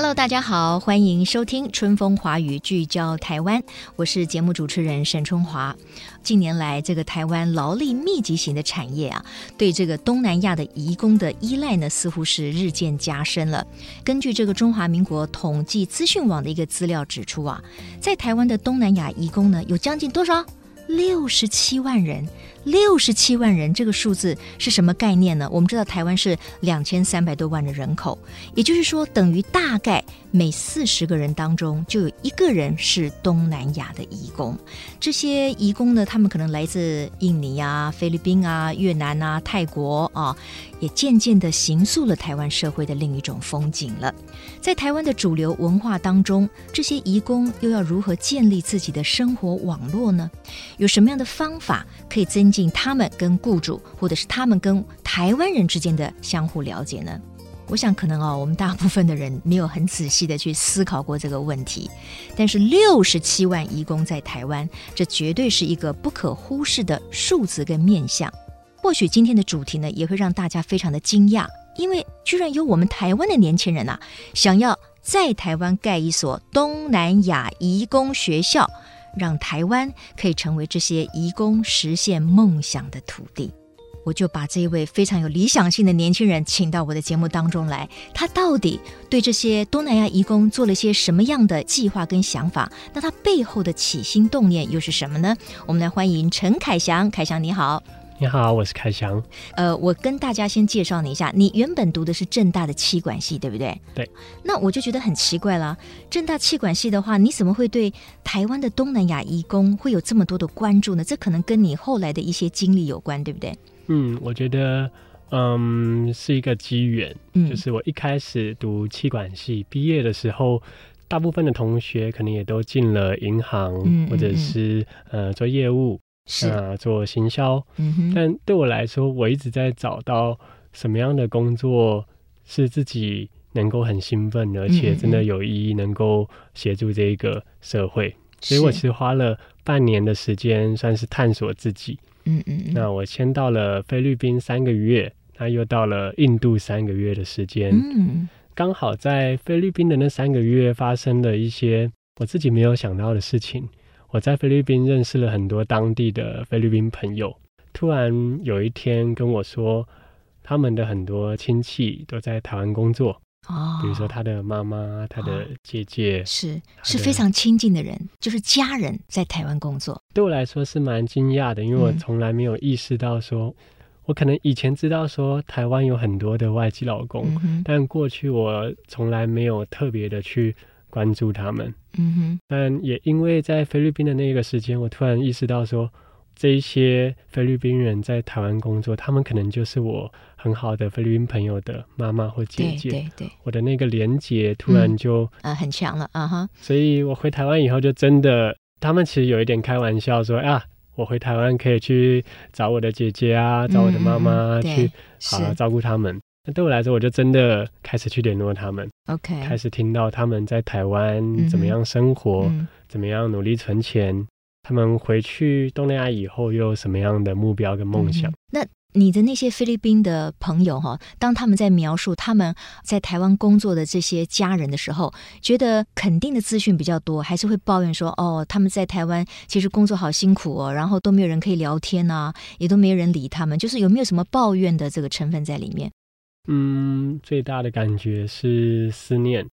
Hello，大家好，欢迎收听《春风华语》，聚焦台湾。我是节目主持人沈春华。近年来，这个台湾劳力密集型的产业啊，对这个东南亚的移工的依赖呢，似乎是日渐加深了。根据这个中华民国统计资讯网的一个资料指出啊，在台湾的东南亚移工呢，有将近多少？六十七万人。六十七万人，这个数字是什么概念呢？我们知道台湾是两千三百多万的人口，也就是说，等于大概每四十个人当中就有一个人是东南亚的移工。这些移工呢，他们可能来自印尼啊、菲律宾啊、越南啊、泰国啊，也渐渐地形塑了台湾社会的另一种风景了。在台湾的主流文化当中，这些移工又要如何建立自己的生活网络呢？有什么样的方法可以增进他们跟雇主，或者是他们跟台湾人之间的相互了解呢？我想可能哦，我们大部分的人没有很仔细的去思考过这个问题。但是六十七万移工在台湾，这绝对是一个不可忽视的数字跟面向。或许今天的主题呢，也会让大家非常的惊讶，因为居然有我们台湾的年轻人呐、啊，想要在台湾盖一所东南亚移工学校。让台湾可以成为这些移工实现梦想的土地，我就把这一位非常有理想性的年轻人请到我的节目当中来。他到底对这些东南亚移工做了些什么样的计划跟想法？那他背后的起心动念又是什么呢？我们来欢迎陈凯翔，凯翔你好。你好，我是凯翔。呃，我跟大家先介绍你一下，你原本读的是正大的气管系，对不对？对。那我就觉得很奇怪了，正大气管系的话，你怎么会对台湾的东南亚移工会有这么多的关注呢？这可能跟你后来的一些经历有关，对不对？嗯，我觉得，嗯，是一个机缘。嗯，就是我一开始读气管系毕业的时候，大部分的同学可能也都进了银行，嗯嗯嗯或者是呃做业务。是啊，做行销，嗯哼，但对我来说，我一直在找到什么样的工作是自己能够很兴奋，而且真的有意义，能够协助这一个社会。所以我其实花了半年的时间，算是探索自己。嗯嗯，那我先到了菲律宾三个月，那又到了印度三个月的时间。嗯，刚好在菲律宾的那三个月，发生了一些我自己没有想到的事情。我在菲律宾认识了很多当地的菲律宾朋友，突然有一天跟我说，他们的很多亲戚都在台湾工作，哦，比如说他的妈妈、他的姐姐，是是非常亲近的人，就是家人在台湾工作。对我来说是蛮惊讶的，因为我从来没有意识到说，嗯、我可能以前知道说台湾有很多的外籍老公，嗯、但过去我从来没有特别的去。关注他们，嗯哼，但也因为在菲律宾的那个时间，我突然意识到说，这一些菲律宾人在台湾工作，他们可能就是我很好的菲律宾朋友的妈妈或姐姐，对对对，我的那个连结突然就啊、嗯呃、很强了啊哈，所以我回台湾以后就真的，他们其实有一点开玩笑说啊，我回台湾可以去找我的姐姐啊，找我的妈妈、嗯、去好好照顾他们。对我来说，我就真的开始去联络他们，OK，开始听到他们在台湾怎么样生活，嗯、怎么样努力存钱，他们回去东南亚以后又有什么样的目标跟梦想。嗯、那你的那些菲律宾的朋友哈，当他们在描述他们在台湾工作的这些家人的时候，觉得肯定的资讯比较多，还是会抱怨说，哦，他们在台湾其实工作好辛苦哦，然后都没有人可以聊天啊，也都没有人理他们，就是有没有什么抱怨的这个成分在里面？嗯，最大的感觉是思念，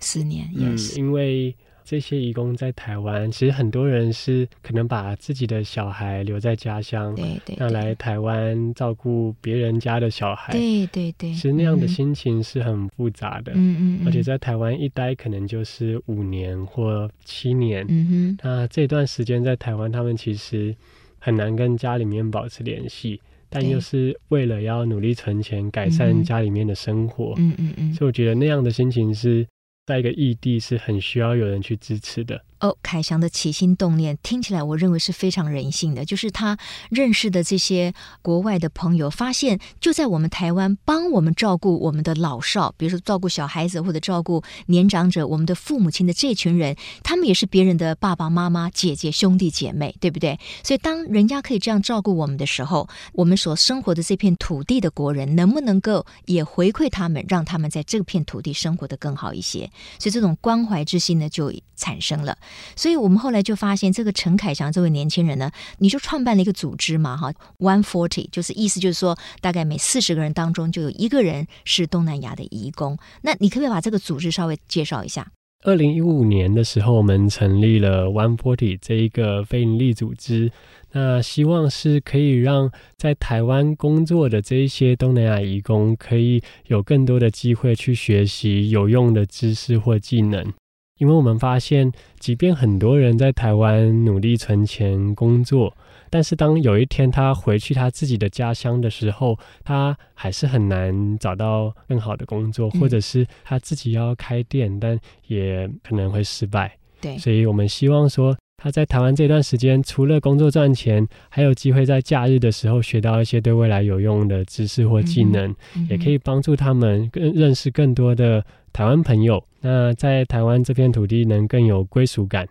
思念也是、嗯、因为这些义工在台湾，其实很多人是可能把自己的小孩留在家乡，对对，要来台湾照顾别人家的小孩，对对对，其实那样的心情是很复杂的，嗯嗯，而且在台湾一待可能就是五年或七年，嗯哼，那这段时间在台湾，他们其实很难跟家里面保持联系。但又是为了要努力存钱，改善家里面的生活，嗯嗯嗯，所以我觉得那样的心情是在一个异地是很需要有人去支持的。哦，凯翔的起心动念听起来，我认为是非常人性的。就是他认识的这些国外的朋友，发现就在我们台湾帮我们照顾我们的老少，比如说照顾小孩子或者照顾年长者，我们的父母亲的这群人，他们也是别人的爸爸妈妈、姐姐、兄弟姐妹，对不对？所以当人家可以这样照顾我们的时候，我们所生活的这片土地的国人，能不能够也回馈他们，让他们在这片土地生活得更好一些？所以这种关怀之心呢，就产生了。所以我们后来就发现，这个陈凯翔这位年轻人呢，你就创办了一个组织嘛，哈，One Forty，就是意思就是说，大概每四十个人当中就有一个人是东南亚的移工。那你可不可以把这个组织稍微介绍一下？二零一五年的时候，我们成立了 One Forty 这一个非营利组织，那希望是可以让在台湾工作的这一些东南亚移工，可以有更多的机会去学习有用的知识或技能。因为我们发现，即便很多人在台湾努力存钱工作，但是当有一天他回去他自己的家乡的时候，他还是很难找到更好的工作，或者是他自己要开店，但也可能会失败。对，所以我们希望说，他在台湾这段时间，除了工作赚钱，还有机会在假日的时候学到一些对未来有用的知识或技能，嗯、也可以帮助他们更认识更多的台湾朋友。那在台湾这片土地能更有归属感。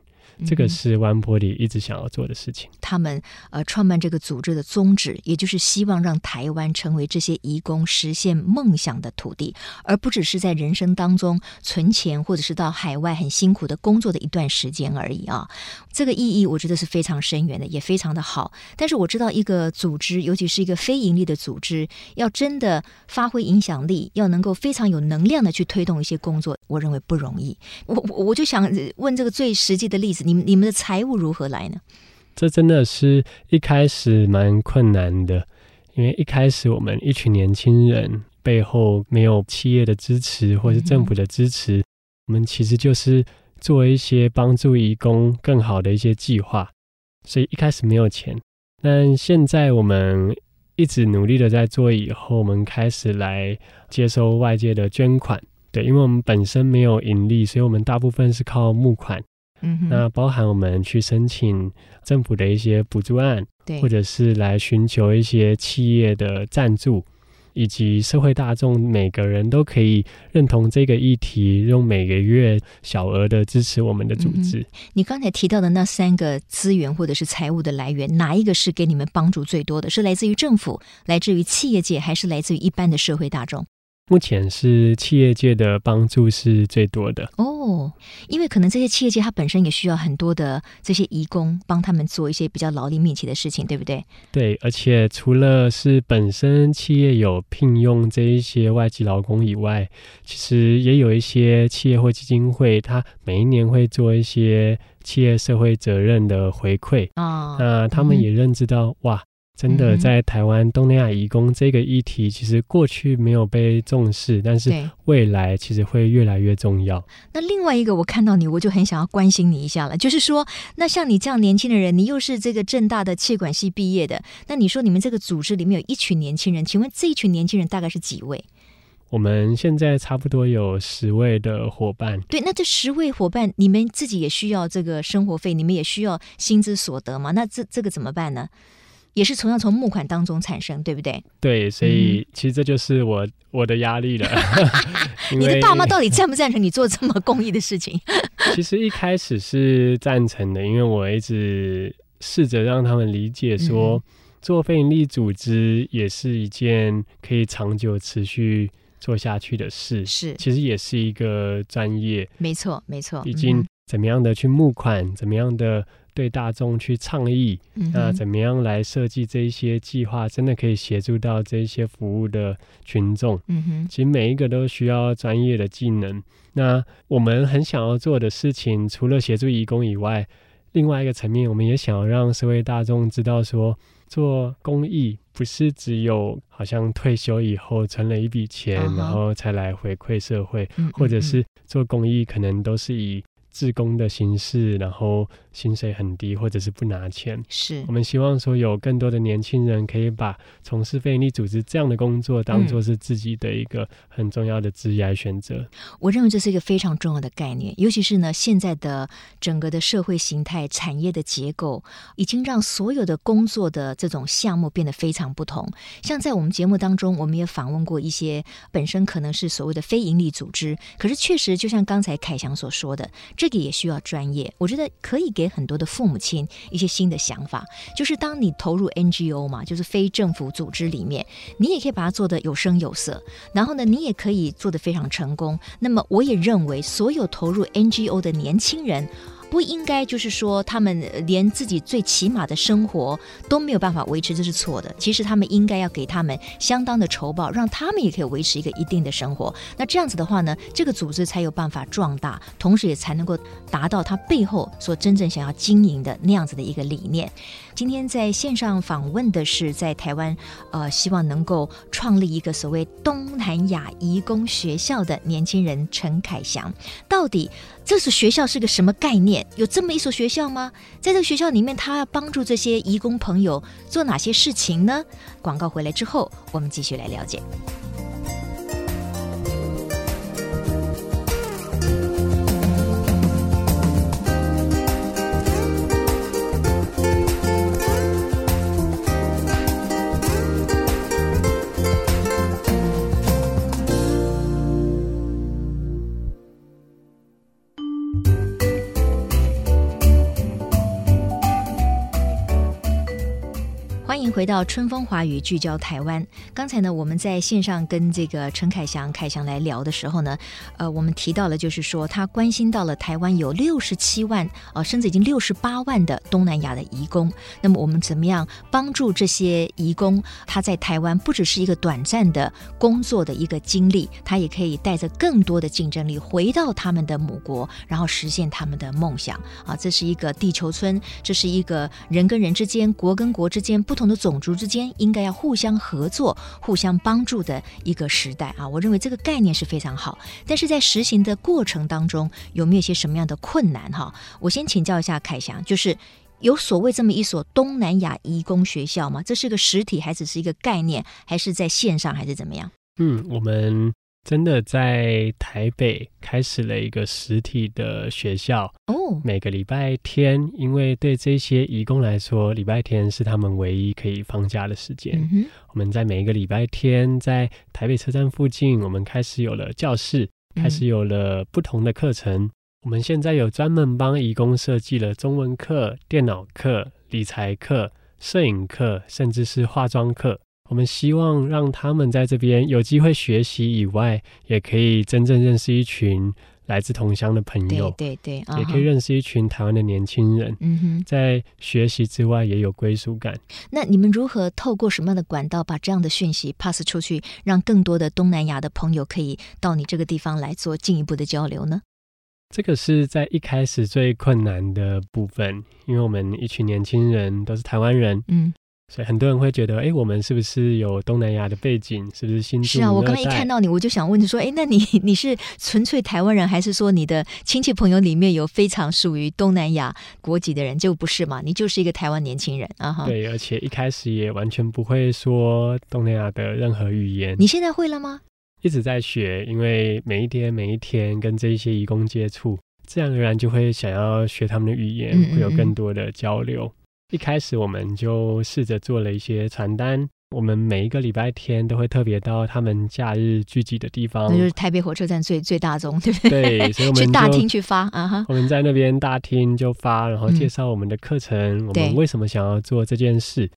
这个是 One Forty 一直想要做的事情。他们呃创办这个组织的宗旨，也就是希望让台湾成为这些移工实现梦想的土地，而不只是在人生当中存钱，或者是到海外很辛苦的工作的一段时间而已啊。这个意义我觉得是非常深远的，也非常的好。但是我知道一个组织，尤其是一个非盈利的组织，要真的发挥影响力，要能够非常有能量的去推动一些工作，我认为不容易。我我我就想问这个最实际的例子。你们你们的财务如何来呢？这真的是一开始蛮困难的，因为一开始我们一群年轻人背后没有企业的支持或是政府的支持，嗯、我们其实就是做一些帮助义工更好的一些计划，所以一开始没有钱。但现在我们一直努力的在做，以后我们开始来接收外界的捐款。对，因为我们本身没有盈利，所以我们大部分是靠募款。嗯哼，那包含我们去申请政府的一些补助案，对，或者是来寻求一些企业的赞助，以及社会大众每个人都可以认同这个议题，用每个月小额的支持我们的组织。嗯、你刚才提到的那三个资源或者是财务的来源，哪一个是给你们帮助最多的？是来自于政府，来自于企业界，还是来自于一般的社会大众？目前是企业界的帮助是最多的哦，因为可能这些企业界它本身也需要很多的这些移工帮他们做一些比较劳力密集的事情，对不对？对，而且除了是本身企业有聘用这一些外籍劳工以外，其实也有一些企业或基金会，它每一年会做一些企业社会责任的回馈啊，那他们也认知到、嗯、哇。真的，在台湾东南亚移工这个议题，其实过去没有被重视，但是未来其实会越来越重要。那另外一个，我看到你，我就很想要关心你一下了，就是说，那像你这样年轻的人，你又是这个正大的气管系毕业的，那你说你们这个组织里面有一群年轻人，请问这一群年轻人大概是几位？我们现在差不多有十位的伙伴。对，那这十位伙伴，你们自己也需要这个生活费，你们也需要薪资所得吗？那这这个怎么办呢？也是同样从募款当中产生，对不对？对，所以其实这就是我、嗯、我的压力了。你的爸妈到底赞不赞成你做这么公益的事情？其实一开始是赞成的，因为我一直试着让他们理解说，嗯、做非营利组织也是一件可以长久持续做下去的事。是，其实也是一个专业。没错，没错。已经怎么样的去募款，嗯、怎么样的。对大众去倡议，那怎么样来设计这一些计划，真的可以协助到这一些服务的群众。嗯哼，其实每一个都需要专业的技能。那我们很想要做的事情，除了协助义工以外，另外一个层面，我们也想要让社会大众知道说，说做公益不是只有好像退休以后存了一笔钱，然后才来回馈社会，或者是做公益可能都是以。志工的形式，然后薪水很低，或者是不拿钱。是我们希望说有更多的年轻人可以把从事非营利组织这样的工作当做是自己的一个很重要的职业选择。嗯。我认为这是一个非常重要的概念，尤其是呢，现在的整个的社会形态、产业的结构，已经让所有的工作的这种项目变得非常不同。像在我们节目当中，我们也访问过一些本身可能是所谓的非营利组织，可是确实就像刚才凯翔所说的，这这个也需要专业。我觉得可以给很多的父母亲一些新的想法，就是当你投入 NGO 嘛，就是非政府组织里面，你也可以把它做得有声有色，然后呢，你也可以做得非常成功。那么，我也认为所有投入 NGO 的年轻人。不应该就是说，他们连自己最起码的生活都没有办法维持，这是错的。其实他们应该要给他们相当的酬报，让他们也可以维持一个一定的生活。那这样子的话呢，这个组织才有办法壮大，同时也才能够达到他背后所真正想要经营的那样子的一个理念。今天在线上访问的是在台湾，呃，希望能够创立一个所谓东南亚移工学校的年轻人陈凯翔。到底这所学校是个什么概念？有这么一所学校吗？在这个学校里面，他要帮助这些移工朋友做哪些事情呢？广告回来之后，我们继续来了解。回到春风华语，聚焦台湾。刚才呢，我们在线上跟这个陈凯祥、凯翔来聊的时候呢，呃，我们提到了，就是说他关心到了台湾有六十七万，呃，甚至已经六十八万的东南亚的移工。那么我们怎么样帮助这些移工？他在台湾不只是一个短暂的工作的一个经历，他也可以带着更多的竞争力回到他们的母国，然后实现他们的梦想。啊，这是一个地球村，这是一个人跟人之间、国跟国之间不同的种族之间应该要互相合作、互相帮助的一个时代啊！我认为这个概念是非常好，但是在实行的过程当中，有没有一些什么样的困难？哈，我先请教一下凯翔，就是有所谓这么一所东南亚移工学校吗？这是个实体，还只是一个概念，还是在线上，还是怎么样？嗯，我们。真的在台北开始了一个实体的学校哦，每个礼拜天，因为对这些义工来说，礼拜天是他们唯一可以放假的时间。嗯，我们在每一个礼拜天，在台北车站附近，我们开始有了教室，开始有了不同的课程。嗯，我们现在有专门帮义工设计了中文课、电脑课、理财课、摄影课，甚至是化妆课。我们希望让他们在这边有机会学习以外，也可以真正认识一群来自同乡的朋友，对对对，也可以认识一群台湾的年轻人。嗯哼，在学习之外也有归属感。那你们如何透过什么样的管道把这样的讯息 pass 出去，让更多的东南亚的朋友可以到你这个地方来做进一步的交流呢？这个是在一开始最困难的部分，因为我们一群年轻人都是台湾人。嗯。所以很多人会觉得，哎，我们是不是有东南亚的背景？是不是新住？是啊，我刚刚一看到你，我就想问你说，哎，那你你是纯粹台湾人，还是说你的亲戚朋友里面有非常属于东南亚国籍的人？就不是嘛？你就是一个台湾年轻人啊！哈，对，而且一开始也完全不会说东南亚的任何语言。你现在会了吗？一直在学，因为每一天每一天跟这些移工接触，自然而然就会想要学他们的语言，嗯嗯嗯，会有更多的交流。一开始我们就试着做了一些传单，我们每一个礼拜天都会特别到他们假日聚集的地方，那就是台北火车站最最大宗，对不对？对，所以我们 去大厅去发啊哈。我们在那边大厅就发，然后介绍我们的课程，嗯、我们为什么想要做这件事，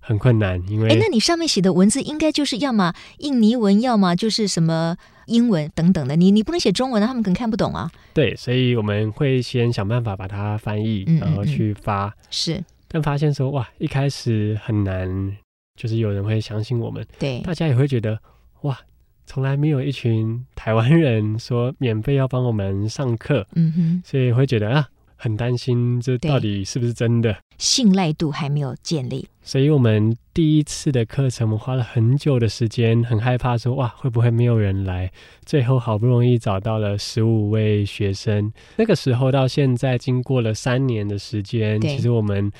很困难，因为哎，那你上面写的文字应该就是要么印尼文，要么就是什么英文等等的，你你不能写中文，他们可能看不懂啊。对，所以我们会先想办法把它翻译，嗯嗯嗯，然后去发。是。但发现说哇，一开始很难，就是有人会相信我们，对，大家也会觉得哇，从来没有一群台湾人说免费要帮我们上课，嗯哼，所以会觉得啊，很担心这到底是不是真的，信赖度还没有建立。所以我们第一次的课程，我们花了很久的时间，很害怕说哇会不会没有人来？最后好不容易找到了十五位学生。那个时候到现在，经过了三年的时间，其实我们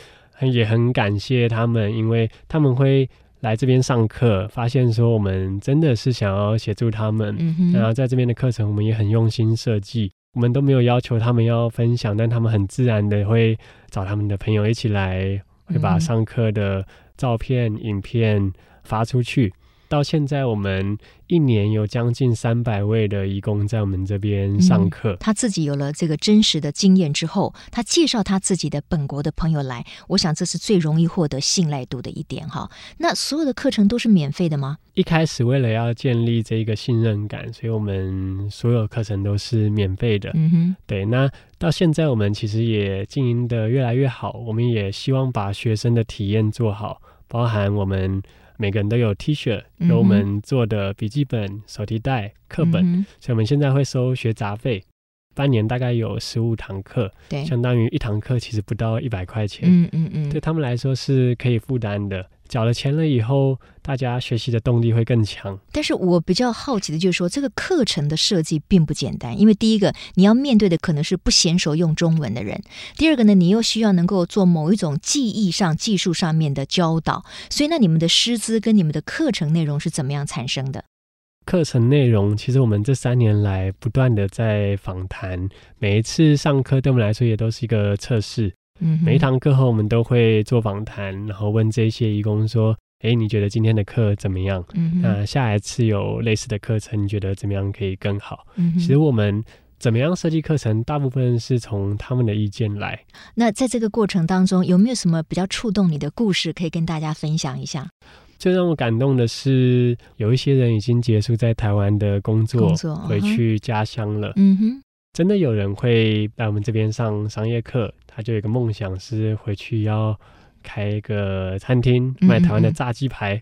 也很感谢他们，因为他们会。来这边上课，发现说我们真的是想要协助他们，嗯、然后在这边的课程我们也很用心设计，我们都没有要求他们要分享，但他们很自然的会找他们的朋友一起来，会把上课的照片、嗯、影片发出去。到现在，我们一年有将近三百位的义工在我们这边上课。嗯，他自己有了这个真实的经验之后，他介绍他自己的本国的朋友来，我想这是最容易获得信赖度的一点哈。那所有的课程都是免费的吗？一开始为了要建立这个信任感，所以我们所有课程都是免费的。嗯哼，对。那到现在，我们其实也经营的越来越好，我们也希望把学生的体验做好，包含我们。每个人都有 T 恤，有我们做的笔记本、嗯、手提袋、课本、嗯，所以我们现在会收学杂费，半年大概有十五堂课，对，相当于一堂课其实不到一百块钱，嗯嗯嗯，对他们来说是可以负担的。缴了钱了以后，大家学习的动力会更强。但是我比较好奇的就是说，这个课程的设计并不简单，因为第一个你要面对的可能是不娴熟用中文的人，第二个呢，你又需要能够做某一种记忆上、技术上面的教导。所以，那你们的师资跟你们的课程内容是怎么样产生的？课程内容其实我们这三年来不断的在访谈，每一次上课对我们来说也都是一个测试。嗯，每一堂课后，我们都会做访谈，然后问这些义工说：“哎，你觉得今天的课怎么样？嗯，那下一次有类似的课程，你觉得怎么样可以更好？”嗯，其实我们怎么样设计课程，大部分是从他们的意见来。那在这个过程当中，有没有什么比较触动你的故事可以跟大家分享一下？最让我感动的是，有一些人已经结束在台湾的工作，工作回去家乡了。嗯哼。真的有人会来我们这边上商业课，他就有一个梦想是回去要开一个餐厅，卖台湾的炸鸡排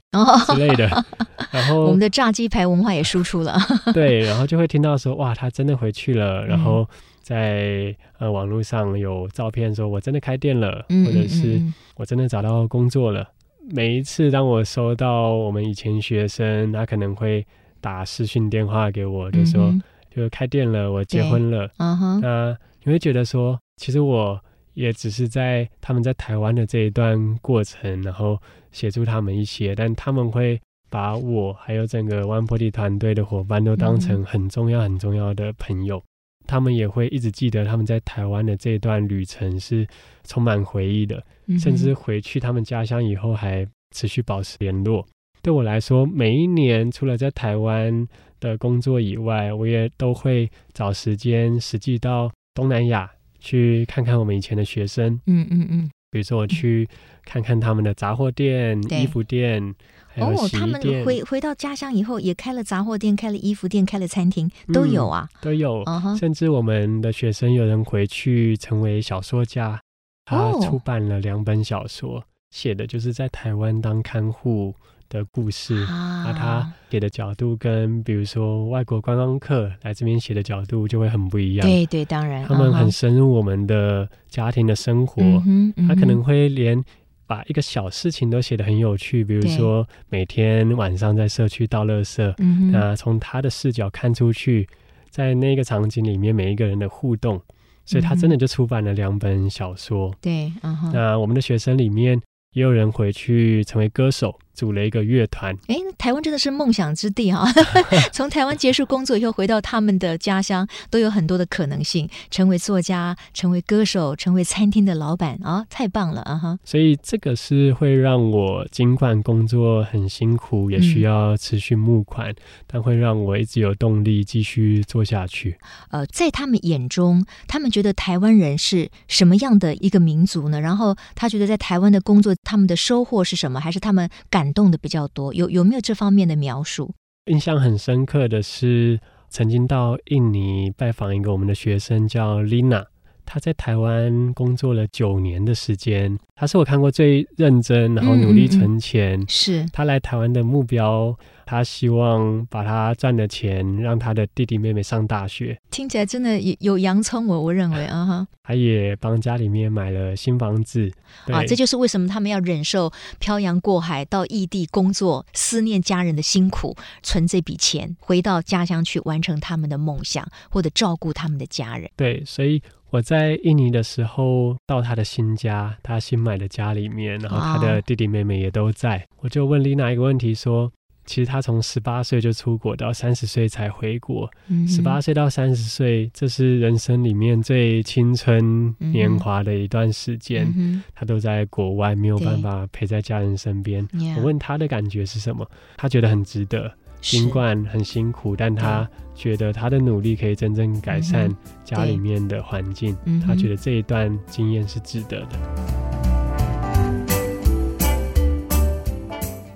之类的。嗯 嗯然后我们的炸鸡排文化也输出了。对，然后就会听到说，哇，他真的回去了。然后在呃网络上有照片，说我真的开店了，或者是我真的找到工作了。每一次当我收到我们以前学生，他可能会打视讯电话给我，就说。就开店了，我结婚了。嗯哼，那你会觉得说，其实我也只是在他们在台湾的这一段过程，然后协助他们一些，但他们会把我还有整个 One Forty 团队的伙伴都当成很重要、很重要的朋友。嗯。他们也会一直记得他们在台湾的这一段旅程是充满回忆的，嗯，甚至回去他们家乡以后还持续保持联络。对我来说，每一年除了在台湾的工作以外，我也都会找时间实际到东南亚去看看我们以前的学生。嗯嗯嗯，比如说我去看看他们的杂货店、衣服店。哦，他们回回到家乡以后，也开了杂货店、开了衣服店、开了餐厅，都有啊，嗯、都有。Uh-huh. 甚至我们的学生有人回去成为小说家，他出版了两本小说，写的就是在台湾当看护的故事，啊，他写的角度跟比如说外国观光客来这边写的角度就会很不一样。对对，当然，他们很深入我们的家庭的生活，嗯嗯、他可能会连把一个小事情都写得很有趣，比如说每天晚上在社区倒垃圾，那从他的视角看出去，在那个场景里面每一个人的互动，所以他真的就出版了两本小说。对，嗯，那我们的学生里面也有人回去成为歌手。组了一个乐团，哎，台湾真的是梦想之地啊！从台湾结束工作以后，回到他们的家乡，都有很多的可能性，成为作家，成为歌手，成为餐厅的老板啊！太棒了啊！哈，所以这个是会让我尽管工作很辛苦，也需要持续募款，嗯，但会让我一直有动力继续做下去。呃，在他们眼中，他们觉得台湾人是什么样的一个民族呢？然后他觉得在台湾的工作，他们的收获是什么？还是他们感感动的比较多，有有没有这方面的描述？印象很深刻的是，曾经到印尼拜访一个我们的学生叫 Lina，他在台湾工作了九年的时间，他是我看过最认真，然后努力存钱。嗯、是他来台湾的目标。他希望把他赚的钱让他的弟弟妹妹上大学，听起来真的有有洋葱，我我认为啊哈。他也帮家里面买了新房子啊，这就是为什么他们要忍受漂洋过海到异地工作、思念家人的辛苦，存这笔钱回到家乡去完成他们的梦想，或者照顾他们的家人。对，所以我在印尼的时候到他的新家，他新买的家里面，然后他的弟弟妹妹也都在，啊、我就问丽娜一个问题说。其实他从十八岁就出国，到三十岁才回国。十八岁到三十岁，这是人生里面最青春年华的一段时间。嗯、他都在国外，没有办法陪在家人身边。我问他的感觉是什么？他觉得很值得，尽管很辛苦，但他觉得他的努力可以真正改善家里面的环境。他觉得这一段经验是值得的。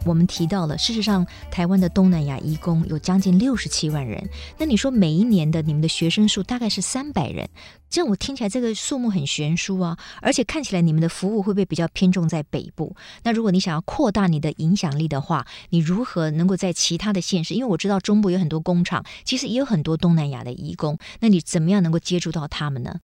我们提到了，事实上，台湾的东南亚移工有将近六十七万人。那你说每一年的你们的学生数大概是三百人，这样我听起来这个数目很悬殊啊。而且看起来你们的服务会不会比较偏重在北部？那如果你想要扩大你的影响力的话，你如何能够在其他的县市？因为我知道中部有很多工厂，其实也有很多东南亚的移工。那你怎么样能够接触到他们呢？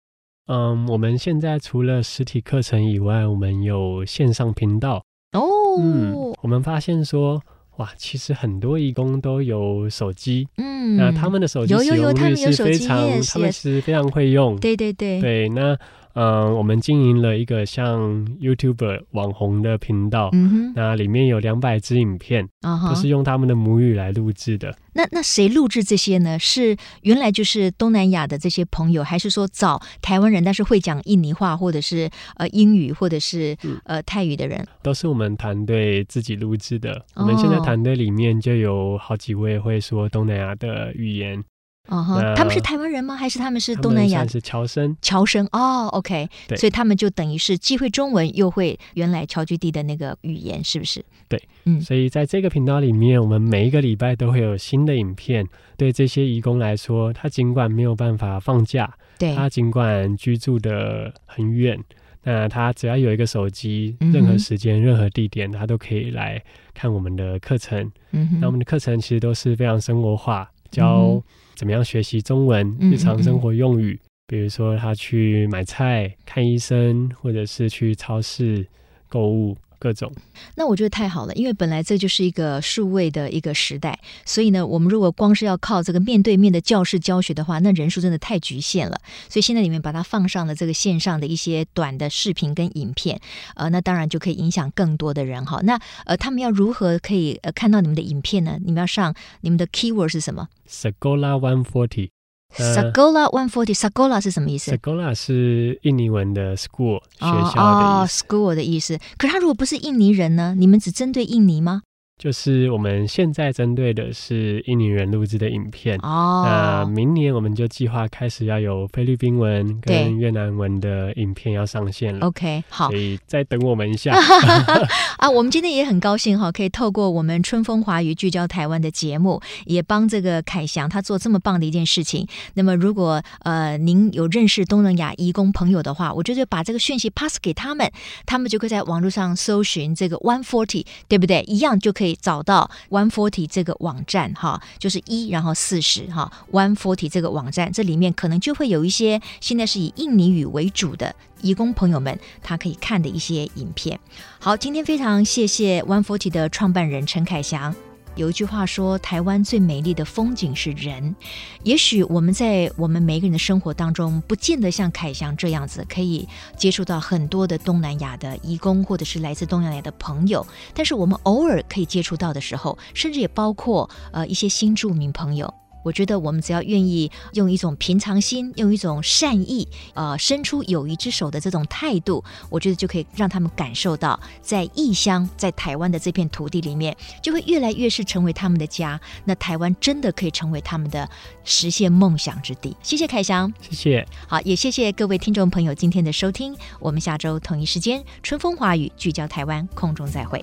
嗯，我们现在除了实体课程以外，我们有线上频道。哦，嗯，我们发现说，哇，其实很多义工都有手机，嗯，那他们的手机使用率是非常，有有有他们有手机，他们是非常会用，对对对，对，那。嗯，我们经营了一个像 YouTuber 网红的频道，那里面有两百支影片，都、uh. 是用他们的母语来录制的。那那谁录制这些呢？是原来就是东南亚的这些朋友，还是说找台湾人，但是会讲印尼话或者是呃英语或者是呃泰语的人？都是我们团队自己录制的。我们现在团队里面就有好几位会说东南亚的语言。哦哈，uh. 他们是台湾人吗？还是他们是东南亚？是侨生。侨生哦，OK，所以他们就等于是既会中文又会原来侨居地的那个语言，是不是？对，嗯，所以在这个频道里面，我们每一个礼拜都会有新的影片。对这些移工来说，他尽管没有办法放假，对，他尽管居住的很远，那他只要有一个手机，任何时间、嗯、任何地点，他都可以来看我们的课程。嗯，那我们的课程其实都是非常生活化，教、嗯。怎么样学习中文？日常生活用语，比如说他去买菜、看医生，或者是去超市购物，各种。那我觉得太好了，因为本来这就是一个数位的一个时代，所以呢，我们如果光是要靠这个面对面的教室教学的话，那人数真的太局限了。所以现在里面把它放上了这个线上的一些短的视频跟影片，呃，那当然就可以影响更多的人哈。那呃，他们要如何可以呃看到你们的影片呢？你们要上你们的 keyword 是什么？Sekolah One Forty，Sekolah One Forty，Sekolah 是什么意思？Sekolah 是印尼文的 school 学校的意思。哦，school 的意思。可是他如果不是印尼人呢？你们只针对印尼吗？就是我们现在针对的是印尼人录制的影片哦。那明年我们就计划开始要有菲律宾文跟越南文的影片要上线了。OK，好，所以再等我们一下 啊。我们今天也很高兴哈，可以透过我们春风华语聚焦台湾的节目，也帮这个凯翔他做这么棒的一件事情。那么如果呃您有认识东南亚移工朋友的话，我就就把这个讯息 pass 给他们，他们就可以在网络上搜寻这个 One Forty，对不对？一样就可以。找到 One Forty 这个网站哈，就是一然后四十哈，One Forty 这个网站，这里面可能就会有一些现在是以印尼语为主的移工朋友们，他可以看的一些影片。好，今天非常谢谢 One Forty 的创办人陈凯翔。有一句话说，台湾最美丽的风景是人。也许我们在我们每个人的生活当中，不见得像凯翔这样子可以接触到很多的东南亚的义工，或者是来自东南亚的朋友。但是我们偶尔可以接触到的时候，甚至也包括呃一些新住民朋友。我觉得我们只要愿意用一种平常心，用一种善意，呃，伸出友谊之手的这种态度，我觉得就可以让他们感受到，在异乡，在台湾的这片土地里面，就会越来越是成为他们的家。那台湾真的可以成为他们的实现梦想之地。谢谢凯翔，谢谢。好，也谢谢各位听众朋友今天的收听。我们下周同一时间，春风华语聚焦台湾，空中再会。